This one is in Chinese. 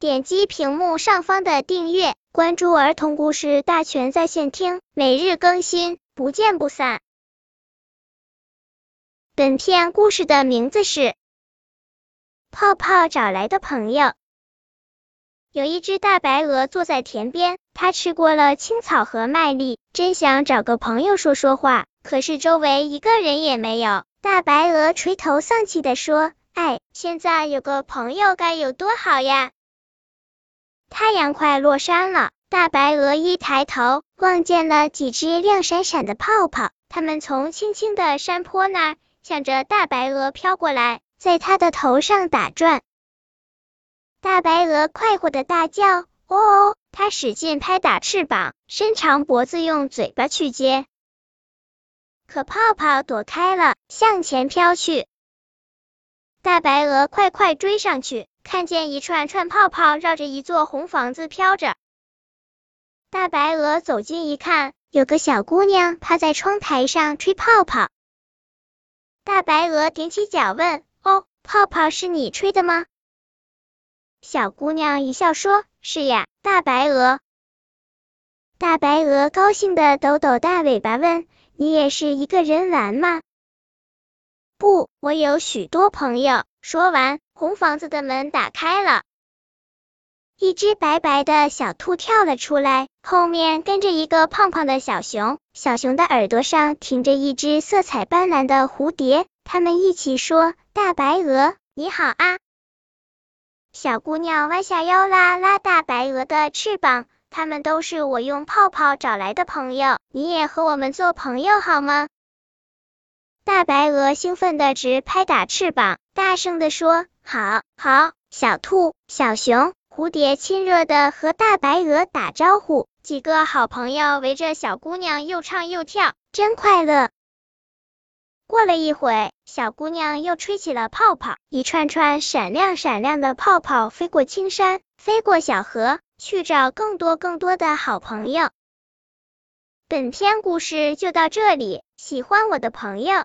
点击屏幕上方的订阅，关注儿童故事大全在线听，每日更新，不见不散。本片故事的名字是《泡泡找来的朋友》。有一只大白鹅坐在田边，它吃过了青草和麦粒，真想找个朋友说说话，可是周围一个人也没有。大白鹅垂头丧气的说。哎，现在有个朋友该有多好呀！太阳快落山了，大白鹅一抬头，望见了几只亮闪闪的泡泡，它们从青青的山坡那儿向着大白鹅飘过来，在它的头上打转。大白鹅快活的大叫：“哦哦！”它使劲拍打翅膀，伸长脖子用嘴巴去接，可泡泡躲开了，向前飘去。大白鹅快快追上去，看见一串串泡泡绕着一座红房子飘着。大白鹅走近一看，有个小姑娘趴在窗台上吹泡泡。大白鹅踮起脚问：“哦，泡泡是你吹的吗？”小姑娘一笑说：“是呀，大白鹅。”大白鹅高兴的抖抖大尾巴问：“你也是一个人玩吗？”不，我有许多朋友。说完，红房子的门打开了，一只白白的小兔跳了出来，后面跟着一个胖胖的小熊。小熊的耳朵上停着一只色彩斑斓的蝴蝶。他们一起说：“大白鹅，你好啊！”小姑娘弯下腰拉拉大白鹅的翅膀。他们都是我用泡泡找来的朋友，你也和我们做朋友好吗？大白鹅兴奋的直拍打翅膀，大声的说：“好，好！”小兔、小熊、蝴蝶亲热的和大白鹅打招呼，几个好朋友围着小姑娘又唱又跳，真快乐。过了一会，小姑娘又吹起了泡泡，一串串闪亮闪亮的泡泡飞过青山，飞过小河，去找更多更多的好朋友。本篇故事就到这里，喜欢我的朋友